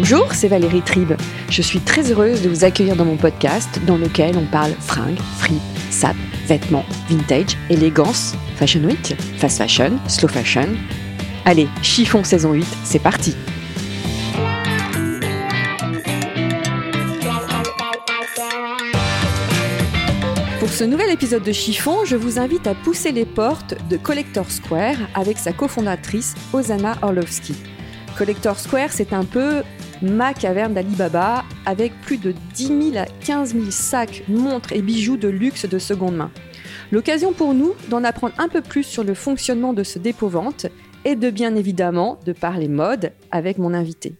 Bonjour, c'est Valérie Tribe. Je suis très heureuse de vous accueillir dans mon podcast dans lequel on parle fringues, fripe, sap, vêtements, vintage, élégance, fashion week, fast fashion, slow fashion. Allez, chiffon saison 8, c'est parti Pour ce nouvel épisode de Chiffon, je vous invite à pousser les portes de Collector Square avec sa cofondatrice Osana Orlovski. Collector Square, c'est un peu ma caverne d'Alibaba avec plus de 10 000 à 15 000 sacs, montres et bijoux de luxe de seconde main. L'occasion pour nous d'en apprendre un peu plus sur le fonctionnement de ce dépôt-vente et de bien évidemment de parler mode avec mon invité.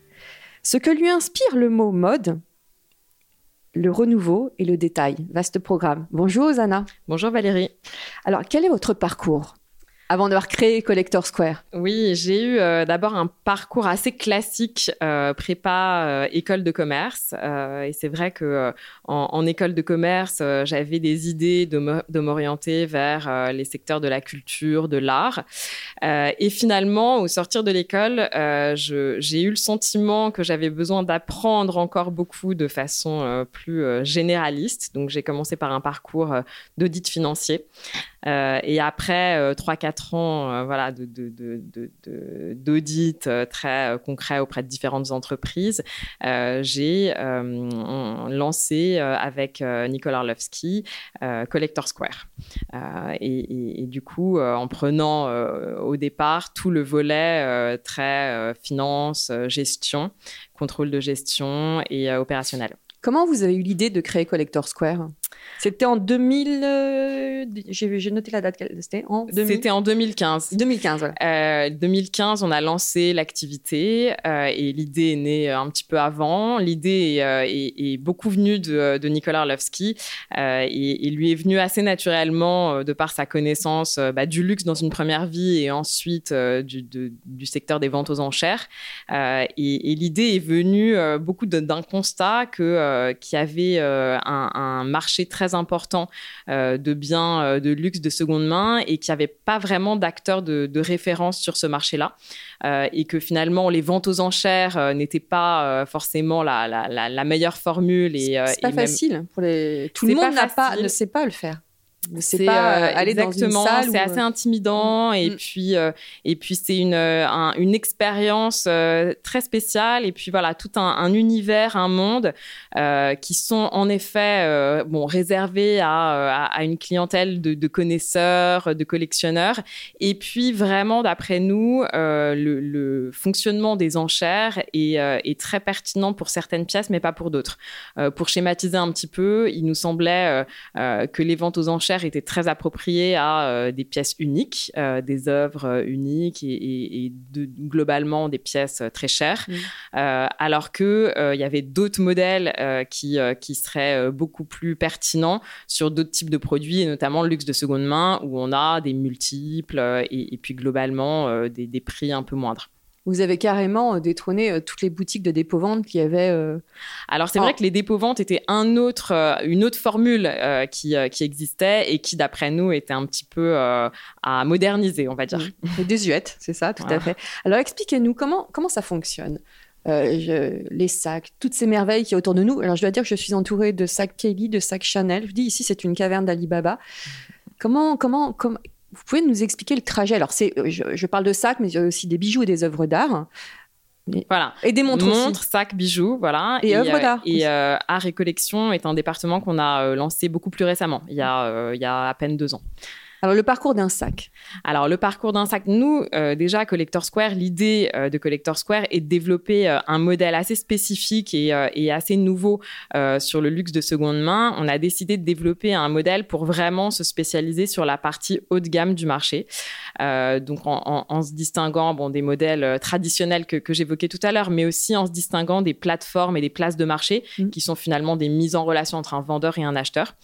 Ce que lui inspire le mot mode, le renouveau et le détail. Vaste programme. Bonjour Zana. Bonjour Valérie. Alors, quel est votre parcours? avant d'avoir créé Collector Square Oui, j'ai eu euh, d'abord un parcours assez classique, euh, prépa, euh, école de commerce. et c'est vrai que en, école de commerce, j'avais des idées de m'orienter vers les secteurs de la culture, de l'art. et finalement, au sortir de l'école, j'ai eu le sentiment que j'avais besoin d'apprendre encore beaucoup de façon plus généraliste. Donc j'ai commencé par un parcours d'audit financier. et après 3-4 ans euh, voilà, de, d'audit euh, très euh, concret auprès de différentes entreprises, j'ai lancé avec Nicolas Orlovski Collector Square. Et, et, du coup, en prenant au départ tout le volet très finance, gestion, contrôle de gestion et opérationnel. Comment vous avez eu l'idée de créer Collector Square? C'était en 2000. Euh, j'ai noté la date. C'était en, C'était en 2015. 2015, voilà. 2015, on a lancé l'activité euh, et l'idée est née un petit peu avant. L'idée est, beaucoup venue de, Nicolas Orlovski et, lui est venue assez naturellement de par sa connaissance bah, du luxe dans une première vie et ensuite du, du, secteur des ventes aux enchères. et, l'idée est venue beaucoup d'un constat que qu'il y avait un, un marché très important euh, de biens euh, de luxe de seconde main et qu'il n'y avait pas vraiment d'acteurs de, référence sur ce marché-là. Euh, et que finalement les ventes aux enchères n'étaient pas forcément la, meilleure formule. Et, c'est pas facile pour les. Tout le monde pas, ne sait pas le faire c'est pas euh, aller exactement, dans une salle. C'est assez intimidant et mm. puis euh, et puis c'est une euh, une expérience très spéciale et puis voilà tout un, univers, un monde qui sont en effet bon réservés à, à, une clientèle de, de, connaisseurs, de collectionneurs et puis vraiment d'après nous le, le, fonctionnement des enchères est, est, très pertinent pour certaines pièces mais pas pour d'autres. pour schématiser un petit peu, il nous semblait que les ventes aux enchères était très approprié à euh, des pièces uniques, euh, des œuvres euh, uniques et, globalement des pièces très chères, mmh. alors que il y avait d'autres modèles qui, qui seraient beaucoup plus pertinents sur d'autres types de produits, et notamment le luxe de seconde main, où on a des multiples et, puis globalement des prix un peu moindres vous avez carrément euh, détrôné euh, toutes les boutiques de dépôt-vente qui avaient. Euh, Alors c'est vrai que les dépôts-ventes étaient un autre, une autre formule qui, qui, existait et qui, d'après nous, était un petit peu à moderniser, on va dire. Mmh. Désuète, c'est ça, tout à fait. Alors expliquez-nous comment, comment ça fonctionne. les sacs, toutes ces merveilles qui y autour de nous. Alors, je dois dire que je suis entourée de sacs Kelly, de sacs Chanel. Je dis ici, c'est une caverne d'Alibaba. Comment, comment, comment, vous pouvez nous expliquer le trajet Alors, c'est, euh, je, parle de sacs, mais il y a aussi des bijoux et des œuvres d'art. Voilà. Et des montres, montres sacs, bijoux, voilà. Et, œuvres euh, d'art. Et euh, art et collection est un département qu'on a lancé beaucoup plus récemment, il y a, il y a à peine deux ans. Alors, le parcours d'un sac. Alors, le parcours d'un sac, nous, euh, déjà, Collector Square, l'idée euh, de Collector Square est de développer euh, un modèle assez spécifique et, et assez nouveau sur le luxe de seconde main. On a décidé de développer un modèle pour vraiment se spécialiser sur la partie haut de gamme du marché. donc, en, en, se distinguant bon, des modèles traditionnels que, que j'évoquais tout à l'heure, mais aussi en se distinguant des plateformes et des places de marché mmh. qui sont finalement des mises en relation entre un vendeur et un acheteur.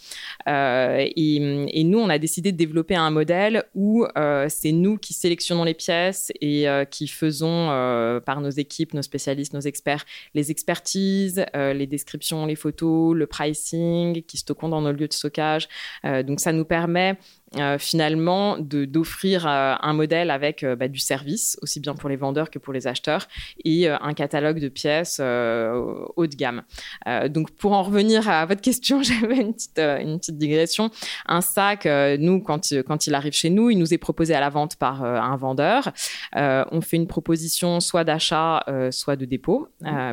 Et, et nous, on a décidé de développer un modèle où euh, c'est nous qui sélectionnons les pièces et euh, qui faisons euh, par nos équipes, nos spécialistes, nos experts, les expertises, les descriptions, les photos, le pricing, qui stockons dans nos lieux de stockage. donc ça nous permet euh, finalement d'offrir euh, un modèle avec euh, bah, du service, aussi bien pour les vendeurs que pour les acheteurs, et un catalogue de pièces haut de gamme. donc pour en revenir à votre question, j'avais une petite, digression. Un sac, nous, quand, il arrive chez nous, il nous est proposé à la vente par un vendeur. on fait une proposition soit d'achat, soit de dépôt,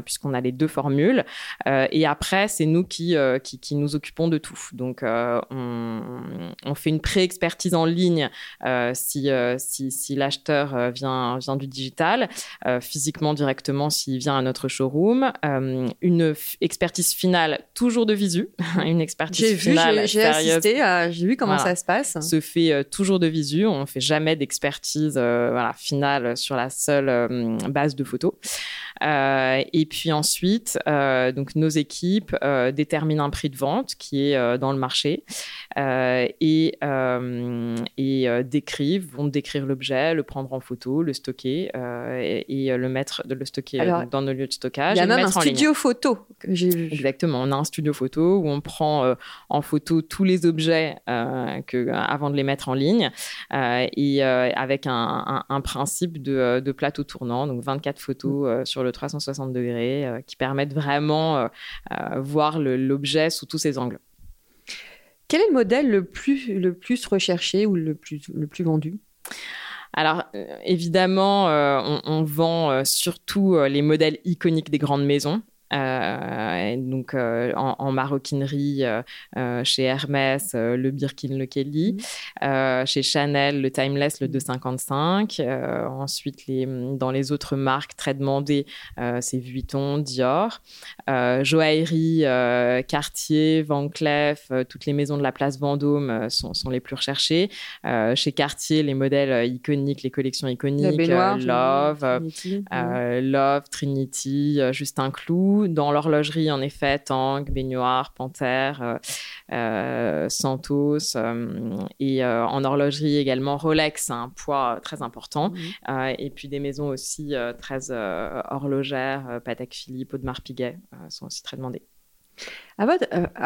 puisqu'on a les deux formules. et après, c'est nous qui, nous occupons de tout. Donc on, on fait une pré expertise en ligne euh, si, euh, si, si l'acheteur euh, vient, vient du digital, physiquement directement s'il vient à notre showroom. une expertise finale toujours de visu, une expertise finale J'ai assisté, j'ai vu comment ça se passe. Se fait toujours de visu, on ne fait jamais d'expertise voilà, finale sur la seule base de photos. et puis ensuite, donc nos équipes déterminent un prix de vente qui est dans le marché et euh, et euh, décrivent, vont décrire l'objet, le prendre en photo, le stocker euh, et, le mettre, de le stocker dans nos lieux de stockage. Il y a même un studio photo que. Exactement, on a un studio photo où on prend en photo tous les objets que, avant de les mettre en ligne et avec un, principe de, plateau tournant, donc 24 photos sur le 360 degrés qui permettent vraiment voir l'objet sous tous ses angles. Quel est le modèle le plus, recherché ou le plus, vendu? Alors euh, évidemment, euh, on, on, vend euh, surtout les modèles iconiques des grandes maisons. Euh, donc euh, en, maroquinerie euh, chez Hermès, le Birkin, le Kelly, mmh. chez Chanel, le Timeless, le 255. ensuite, les, dans les autres marques très demandées, c'est Vuitton, Dior, joaillerie, Cartier, Van Cleef, toutes les maisons de la place Vendôme sont, sont les plus recherchées. chez Cartier, les modèles iconiques, les collections iconiques, Love, Trinity, Love, Trinity, Justin Clou, dans l'horlogerie, en effet, Tang, Baignoire, Panthère, euh, euh, Santos. Euh, et en horlogerie également, Rolex, un poids très important. et puis des maisons aussi très horlogères, Patek Philippe, Audemars Piguet sont aussi très demandées.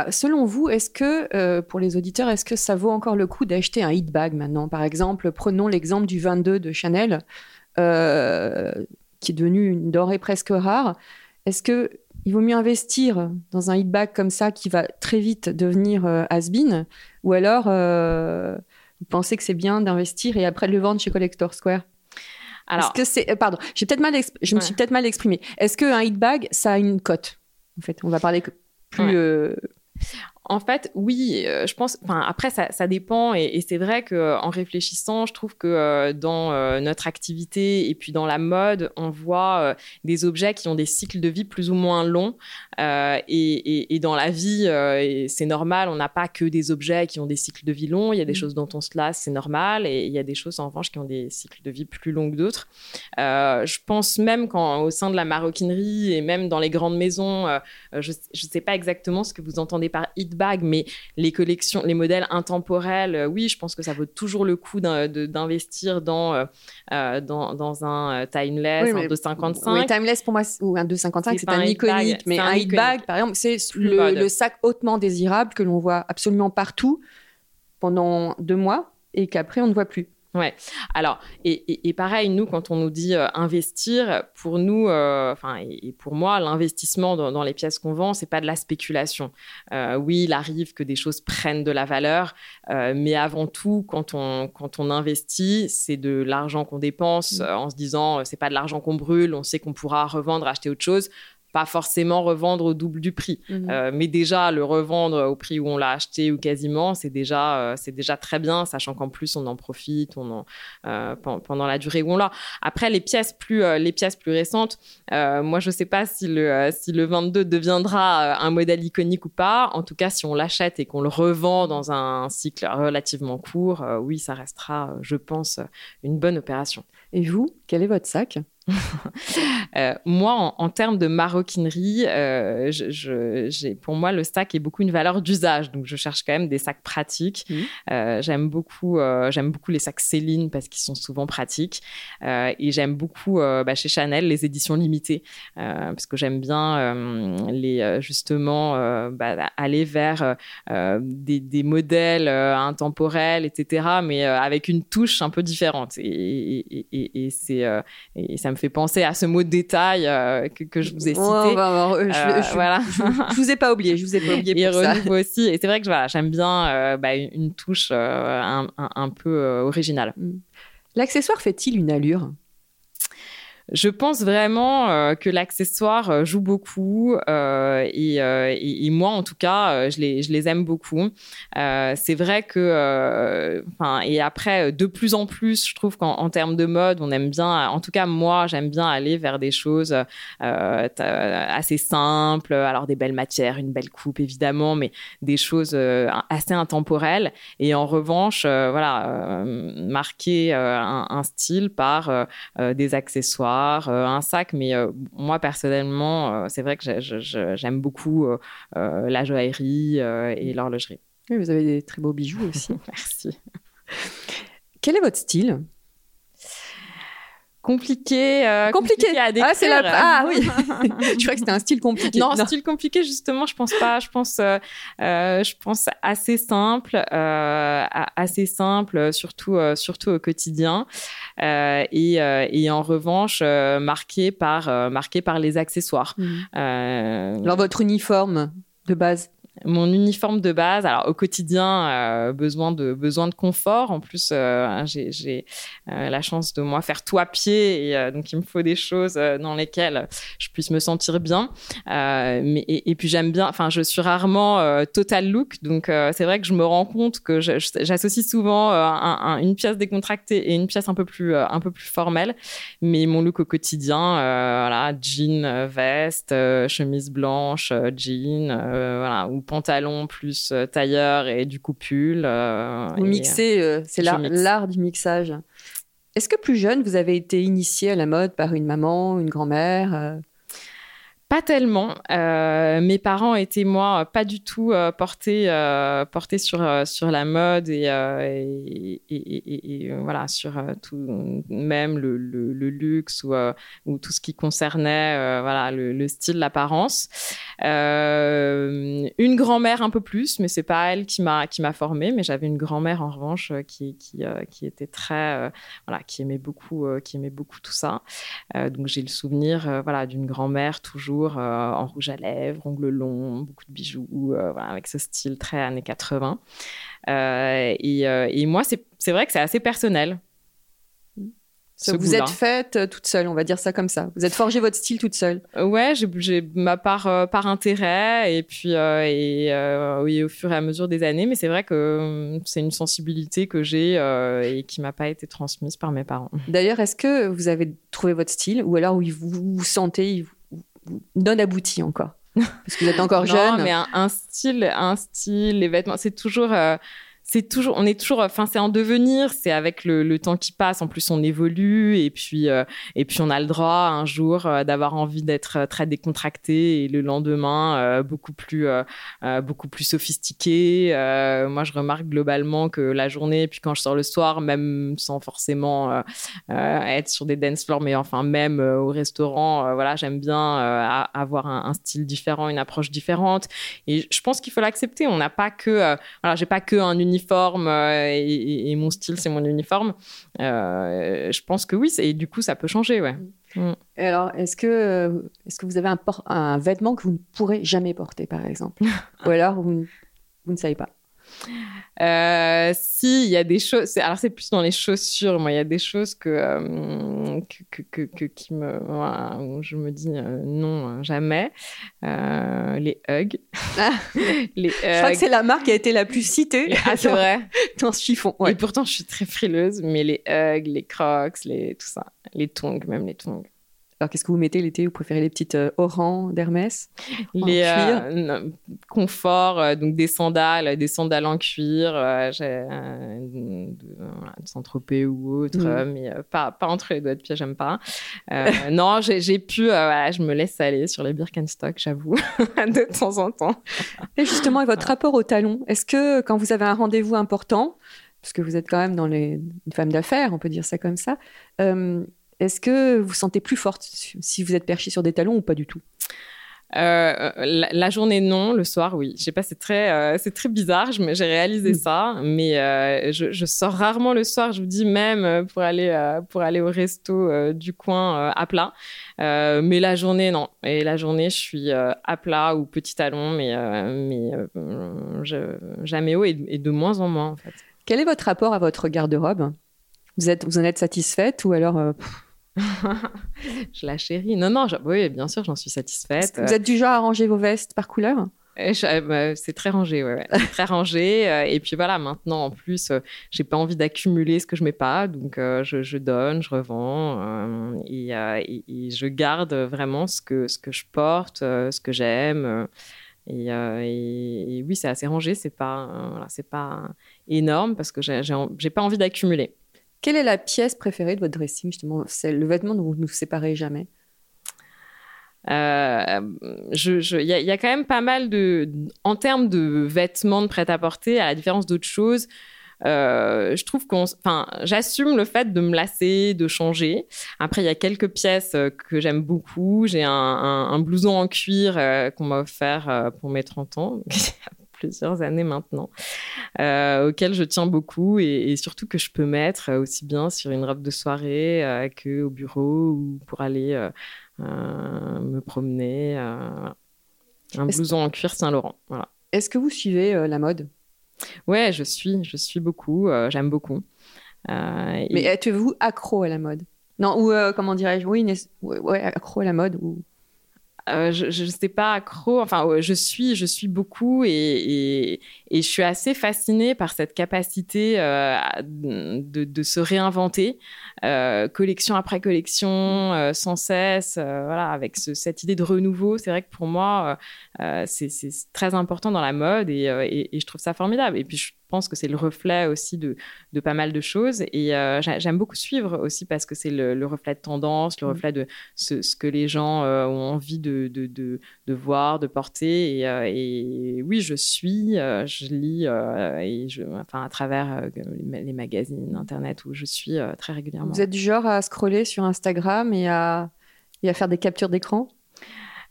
selon vous, est-ce que, pour les auditeurs, est-ce que ça vaut encore le coup d'acheter un hit bag maintenant? Par exemple, prenons l'exemple du 22 de Chanel, qui est devenu une denrée presque rare. Est-ce que il vaut mieux investir dans un hit bag comme ça qui va très vite devenir euh, has-been ou alors euh, vous pensez que c'est bien d'investir et après de le vendre chez Collector Square? Alors, que c'est euh, pardon, j'ai peut-être mal je me suis peut-être mal exprimé. Est-ce qu'un hit bag ça a une cote? En fait, on va parler plus en fait, oui, euh, je pense. Enfin, après, ça, ça dépend, et, c'est vrai que en réfléchissant, je trouve que euh, dans euh, notre activité et puis dans la mode, on voit des objets qui ont des cycles de vie plus ou moins longs. Et, et, dans la vie, c'est normal. On n'a pas que des objets qui ont des cycles de vie longs. Il y a des mmh. choses dont on se lasse, c'est normal, et il y a des choses en revanche qui ont des cycles de vie plus longs que d'autres. je pense même qu'au sein de la maroquinerie et même dans les grandes maisons, je ne sais pas exactement ce que vous entendez par hit bague, mais les collections, les modèles intemporels, euh, oui, je pense que ça vaut toujours le coup d'investir dans, euh, euh, dans, dans, un timeless, un 255. Oui, timeless pour moi, ou un 255, c'est un, iconique, mais un, hit bag, par exemple, c'est le, le, sac hautement désirable que l'on voit absolument partout pendant deux mois et qu'après on ne voit plus. Ouais. Alors, et, pareil, nous, quand on nous dit euh, investir, pour nous, euh, enfin, et, pour moi, l'investissement dans, les pièces qu'on vend, c'est pas de la spéculation. Euh, oui, il arrive que des choses prennent de la valeur, mais avant tout, quand on, quand on investit, c'est de l'argent qu'on dépense mmh. en se disant, c'est pas de l'argent qu'on brûle, on sait qu'on pourra revendre, acheter autre chose pas forcément revendre au double du prix. Mhm. mais déjà, le revendre au prix où on l'a acheté ou quasiment, c'est déjà, c'est déjà très bien, sachant qu'en plus, on en profite on en, pendant la durée où on l'a. Après, les pièces plus, les pièces plus récentes, moi, je sais pas si le, si le 22 deviendra un modèle iconique ou pas. En tout cas, si on l'achète et qu'on le revend dans un cycle relativement court, oui, ça restera, je pense, une bonne opération. Et vous, quel est votre sac? euh, moi, en, termes de maroquinerie, euh, je, pour moi, le sac est beaucoup une valeur d'usage. Donc, je cherche quand même des sacs pratiques. Mmh. Euh, j'aime beaucoup, j'aime beaucoup les sacs Céline parce qu'ils sont souvent pratiques. et j'aime beaucoup bah, chez Chanel les éditions limitées parce que j'aime bien les justement bah, aller vers des, des, modèles intemporels, etc. Mais avec une touche un peu différente. Et, et, et c'est et ça me fait penser à ce mot de détail euh, que, je vous ai cité. Euh, je, voilà. je, vous ai pas oublié, je vous ai pas oublié pour ça. aussi. Et c'est vrai que voilà, j'aime bien euh, bah, une touche un, un, peu originale. Mm. L'accessoire fait-il une allure? Je pense vraiment euh, que l'accessoire euh, joue beaucoup euh, et, moi, en tout cas, je les, aime beaucoup. c'est vrai que, enfin, et après, de plus en plus, je trouve qu'en termes de mode, on aime bien, en tout cas, moi, j'aime bien aller vers des choses assez simples, alors des belles matières, une belle coupe, évidemment, mais des choses assez intemporelles. Et en revanche, voilà, marquer un, style par des accessoires euh, un sac. Mais euh, moi, personnellement, euh, c'est vrai que j'aime beaucoup la joaillerie et l'horlogerie. Oui, vous avez des très beaux bijoux aussi. Merci. Quel est votre style? Compliqué, euh, compliqué, à décrire. Ah, c'est la... ah oui. je crois que c'était un style compliqué. Non, style compliqué justement, je pense pas. Je pense, euh, euh, je pense assez simple, assez simple, surtout, surtout au quotidien, et, et en revanche marqué par, marqué par les accessoires. Mmh. Alors votre uniforme de base mon uniforme de base. Alors au quotidien, euh, besoin de besoin de confort. En plus, euh, j'ai euh, la chance de moi faire tout à pied et donc il me faut des choses dans lesquelles je puisse me sentir bien. mais et, puis j'aime bien. Enfin, je suis rarement total look, donc c'est vrai que je me rends compte que j'associe souvent une pièce décontractée et une pièce un peu plus un peu plus formelle. Mais mon look au quotidien, voilà, jean, veste, chemise blanche, jean, voilà, pantalon plus euh, tailleur et du coup pull. Euh, vous mixez, euh, c'est l'art du mixage. Est-ce que plus jeune, vous avez été initié à la mode par une maman, une grand-mère pas tellement. Euh, mes parents étaient, moi, pas du tout euh, portés, euh, portés sur, sur la mode et, voilà, sur tout, même le, luxe ou, ou, tout ce qui concernait voilà, le, le style, l'apparence. une grand-mère un peu plus, mais c'est pas elle qui m'a qui m'a formée, mais j'avais une grand-mère en revanche qui, qui, qui était très voilà, qui aimait beaucoup qui aimait beaucoup tout ça. donc j'ai le souvenir voilà d'une grand-mère toujours euh, en rouge à lèvres, ongles longs, beaucoup de bijoux, euh, avec ce style très années 80. Euh, et, moi, c'est vrai que c'est assez personnel. vous êtes faite toute seule, on va dire ça comme ça. Vous êtes forgé votre style toute seule. ouais, j'ai ma part par intérêt et puis et oui au fur et à mesure des années. Mais c'est vrai que c'est une sensibilité que j'ai et qui m'a pas été transmise par mes parents. D'ailleurs, est-ce que vous avez trouvé votre style ou alors où vous vous sentez, non abouti encore Parce que vous êtes encore jeune. Non, mais un, style, un style, les vêtements, c'est toujours. Euh, c'est toujours, on est toujours, enfin, c'est en devenir, c'est avec le, temps qui passe. En plus, on évolue et puis, euh, et puis, on a le droit un jour euh, d'avoir envie d'être euh, très décontracté et le lendemain beaucoup plus, beaucoup plus sophistiqué. moi, je remarque globalement que la journée, puis quand je sors le soir, même sans forcément être sur des dance floors, mais enfin même au restaurant, voilà, j'aime bien avoir un, style différent, une approche différente. Et je pense qu'il faut l'accepter. On n'a pas que, voilà, j'ai pas que un univers uniforme euh, et, mon style, c'est mon uniforme. Euh, je pense que oui, et du coup, ça peut changer, ouais. Mm. Et alors, est-ce que, euh, est-ce que vous avez un, un, vêtement que vous ne pourrez jamais porter, par exemple? Ou alors, vous, vous ne savez pas? Euh, si, il y a des choses. Alors, c'est plus dans les chaussures. Moi, il y a des choses que, euh, que, que, que, qui me. où je me dis euh, non, jamais. les hugs. Ah. les Je crois que c'est la marque qui a été la plus citée. Ah, c'est vrai. dans ce chiffon. Et pourtant, je suis très frileuse, mais les hugs, les crocs, les, tout ça. Les tongs, même les tongs. Alors, qu'est-ce que vous mettez l'été? Vous préférez les petites euh, orangs d'Hermès? Les euh, confort, euh, donc des sandales, des sandales en cuir, Saint-Tropez ou autre, mm. mais pas, pas entre les doigts de pied, j'aime pas. non, j'ai pu, je me laisse aller sur les Birkenstock, j'avoue, de temps en temps. Et justement, et votre rapport au talon Est-ce que quand vous avez un rendez-vous important, parce que vous êtes quand même dans les une femme d'affaires, on peut dire ça comme ça. Est-ce que vous sentez plus forte si vous êtes perché sur des talons ou pas du tout? Euh, la, journée non, le soir oui. Je sais pas, c'est très, euh, c'est très bizarre. J'ai réalisé mm. ça, mais euh, je, sors rarement le soir. Je vous dis même pour aller pour aller au resto du coin à plat. mais la journée non. Et la journée, je suis à plat ou petit talon, mais mais jamais haut et, de moins en moins en fait. Quel est votre rapport à votre garde-robe? Vous êtes vous en êtes satisfaite ou alors je la chéris. Non, non, oui, bien sûr, j'en suis satisfaite. Vous êtes du genre à ranger vos vestes par couleur? Eh, eh, bah, c'est très rangé, ouais, très rangé. Euh, et puis voilà, maintenant en plus, euh, j'ai pas envie d'accumuler ce que je mets pas, donc euh, je, donne, je revends et, je garde vraiment ce que ce que je porte, ce que j'aime. Et, oui, c'est assez rangé, c'est pas c'est pas énorme parce que j'ai pas envie d'accumuler. Quelle est la pièce préférée de votre dressing, justement C'est le vêtement dont vous ne vous séparez jamais? Euh, il y, a quand même pas mal de, en termes de vêtements de prêt-à-porter, à la différence d'autres choses, euh, je trouve qu'on, enfin, j'assume le fait de me lasser, de changer. Après, il y a quelques pièces euh, que j'aime beaucoup. J'ai un, un, blouson en cuir qu'on m'a offert pour mes 30 ans, plusieurs années maintenant, euh, auquel je tiens beaucoup et, surtout que je peux mettre aussi bien sur une robe de soirée euh, que au bureau ou pour aller euh, euh, me promener. un blouson en cuir Saint-Laurent. Voilà. Est-ce que vous suivez la mode? Ouais, je suis, je suis beaucoup, j'aime beaucoup. Mais êtes-vous accro à la mode? Non, ou comment dirais-je? Oui, ouais, accro à la mode ou euh, je ne sais pas accro, enfin je suis, je suis beaucoup et, je suis assez fascinée par cette capacité euh, de, se réinventer, euh, collection après collection, sans cesse, voilà, avec ce, cette idée de renouveau. C'est vrai que pour moi, c'est très important dans la mode et, je trouve ça formidable. Pense que c'est le reflet aussi de, de, pas mal de choses. Et euh, j'aime beaucoup suivre aussi parce que c'est le, reflet de tendance, le mmh. reflet de ce, ce que les gens euh, ont envie de, de, de, voir, de porter. Et, euh, et, oui, je suis, je lis, et je, enfin, à travers les, magazines, Internet, où je suis très régulièrement. Vous êtes du genre à scroller sur Instagram et à, et à faire des captures d'écran?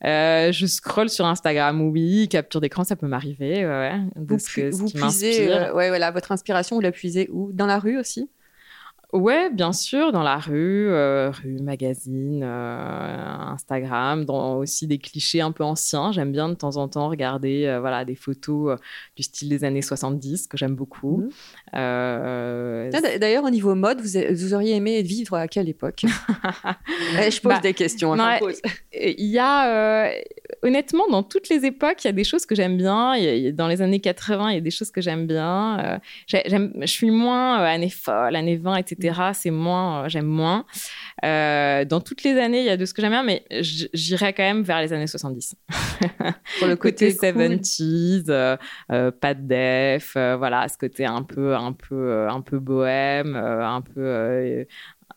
Euh, je scrolle sur Instagram, oui, capture d'écran, ça peut m'arriver. Ouais, vous, vous puisez, euh, ouais, voilà, votre inspiration, vous la puisez où? Dans la rue aussi? Ouais, bien sûr, dans la rue, euh, rue, magazine, euh, Instagram, dans aussi des clichés un peu anciens. J'aime bien de temps en temps regarder euh, voilà, des photos du style des années 70 que j'aime beaucoup. Mmh. D'ailleurs, au niveau mode, vous, vous, auriez aimé vivre à quelle époque? Eh, Je pose bah, des questions. Hein, il y a, honnêtement, dans toutes les époques, il y a des choses que j'aime bien. dans les années 80, il y a des choses que j'aime bien. je suis moins année folle, année 20, etc c'est moins, euh, j'aime moins. Euh, dans toutes les années, il y a de ce que j'aime bien, mais j'irai quand même vers les années 70. Pour le côté, 70s, euh, pas de def, voilà, ce côté un peu, un peu, un peu bohème, un peu,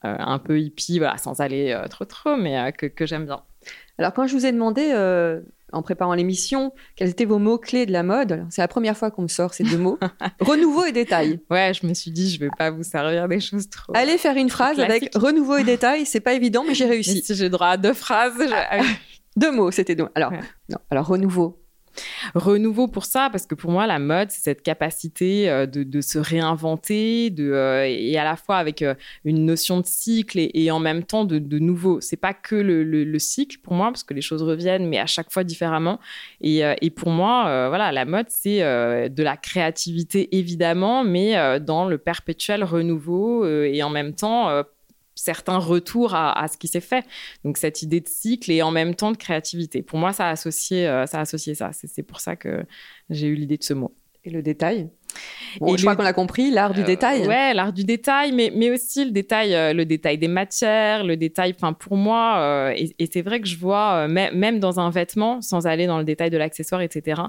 un peu hippie, voilà, sans aller trop trop, mais que, que j'aime bien. Alors quand je vous ai demandé en préparant l'émission, quels étaient vos mots-clés de la mode. C'est la première fois qu'on me sort ces deux mots. renouveau et détail. Ouais, je me suis dit, je vais pas vous servir des choses trop. Allez faire une phrase avec renouveau et détail, c'est pas évident, mais j'ai réussi. si j'ai droit à deux phrases. deux mots, c'était donc. Alors, non, alors renouveau. Renouveau pour ça, parce que pour moi, la mode, c'est cette capacité euh, de, se réinventer, euh, et à la fois avec euh, une notion de cycle et, en même temps de, de nouveau. C'est pas que le, cycle pour moi, parce que les choses reviennent, mais à chaque fois différemment. Et, et pour moi, voilà, la mode, c'est de la créativité évidemment, mais dans le perpétuel renouveau et en même temps certains retours à, ce qui s'est fait. Donc cette idée de cycle et en même temps de créativité. Pour moi, ça a euh, ça. A associé ça. C'est pour ça que j'ai eu l'idée de ce mot. Et le détail? Et je crois qu'on l'a compris, l'art du euh, détail. Ouais, l'art du détail, mais, mais aussi le détail, euh, le détail des matières, le détail, enfin pour moi, euh, et, c'est vrai que je vois, même dans un vêtement, sans aller dans le détail de l'accessoire, etc.,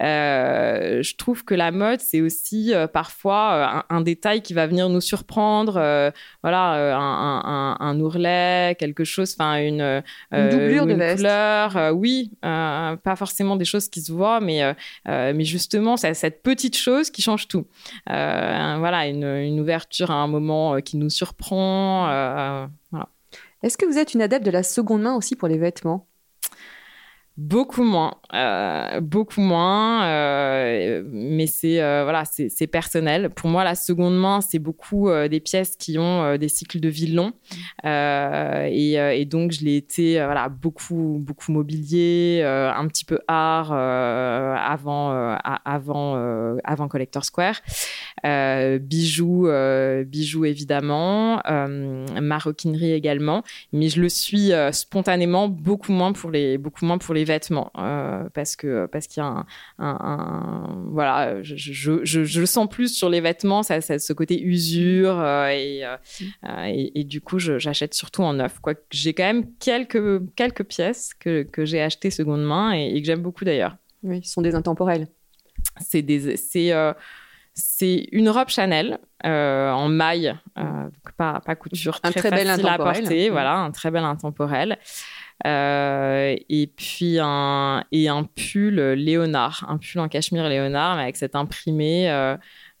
je trouve que la mode, c'est aussi parfois un, détail qui va venir nous surprendre, voilà, un, un, ourlet, quelque chose, enfin une, une doublure de veste. couleur, oui, pas forcément des choses qui se voient, mais, mais justement, cette petite chose qui change tout. Euh, voilà, une, ouverture à un moment euh, qui nous surprend. Euh, Est-ce que vous êtes une adepte de la seconde main aussi pour les vêtements? Beaucoup moins, euh, beaucoup moins, euh, mais c'est euh, voilà, c'est personnel. Pour moi, la seconde main, c'est beaucoup des pièces qui ont des cycles de vie longs, et, et, donc je l'ai été voilà beaucoup beaucoup mobilier, un petit peu art avant avant avant Collector Square, bijoux bijoux évidemment, maroquinerie également, mais je le suis spontanément beaucoup moins pour les beaucoup moins pour les vêtements euh, parce que parce qu'il y a un, voilà je, je, le sens plus sur les vêtements ça, ce côté usure euh, euh, et, et, du coup j'achète surtout en neuf quoi j'ai quand même quelques quelques pièces que, que j'ai achetées seconde main et, que j'aime beaucoup d'ailleurs oui ce sont des intemporels c'est des c'est c'est une robe Chanel en maille, pas, pas couture, un très, bel intemporel. à voilà, un très bel intemporel. Euh, et puis un, et un pull Léonard, un pull en cachemire Léonard, mais avec cet imprimé. Euh,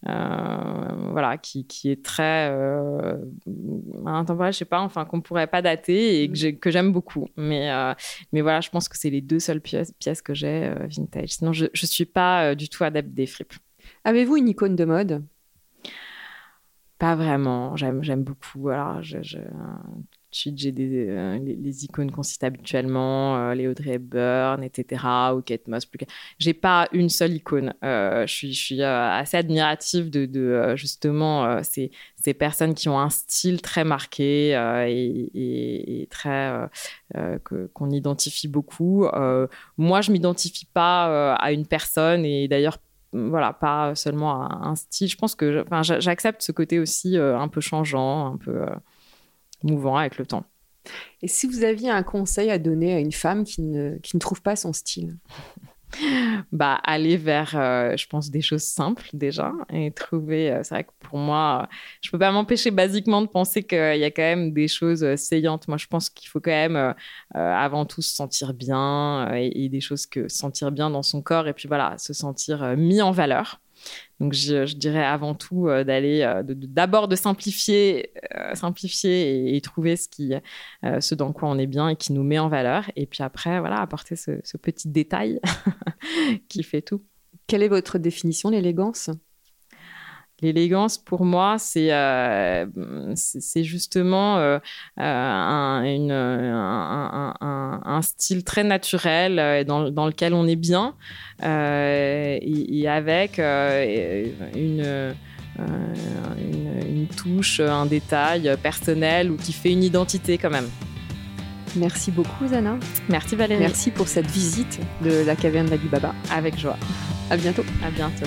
euh, voilà, qui, qui, est très euh, intemporel, je sais pas, enfin qu'on pourrait pas dater et que j'aime beaucoup. Mais, mais voilà, je pense que c'est les deux seules pièces, pièces que j'ai vintage. Sinon, je, je suis pas du tout adepte des fripes. Avez-vous une icône de mode? Pas vraiment. J'aime beaucoup. Alors, je, j'ai euh, les, icônes qu'on cite habituellement, euh, les Audrey Hepburn, etc., ou Kate Moss. Plus... J'ai pas une seule icône. Euh, je suis, suis assez admirative de, justement ces, personnes qui ont un style très marqué et, très qu'on identifie beaucoup. moi, je m'identifie pas à une personne et d'ailleurs voilà, pas seulement à un style. Je pense que j'accepte ce côté aussi un peu changeant, un peu mouvant avec le temps. Et si vous aviez un conseil à donner à une femme qui ne, qui ne trouve pas son style bah, aller vers, euh, je pense, des choses simples déjà et trouver. Euh, c'est vrai que pour moi, je peux pas m'empêcher basiquement de penser qu'il y a quand même des choses euh, saillantes. Moi, je pense qu'il faut quand même avant tout se sentir bien et, et, des choses que sentir bien dans son corps et puis voilà, se sentir mis en valeur. Donc, je, dirais avant tout euh, d'aller, euh, d'abord de, simplifier, euh, simplifier et, trouver ce, qui, ce dans quoi on est bien et qui nous met en valeur. Et puis après, voilà, apporter ce, ce petit détail qui fait tout. Quelle est votre définition, l'élégance? L'élégance, pour moi, c'est euh, c'est justement euh, euh, un, une, un, un, un, style très naturel dans, dans, lequel on est bien et, avec une, une, une, touche, un détail personnel ou qui fait une identité quand même. Merci beaucoup, Zana. Merci, Valérie. Merci pour cette visite de la caverne d'Alibaba. Avec joie. À bientôt. À bientôt.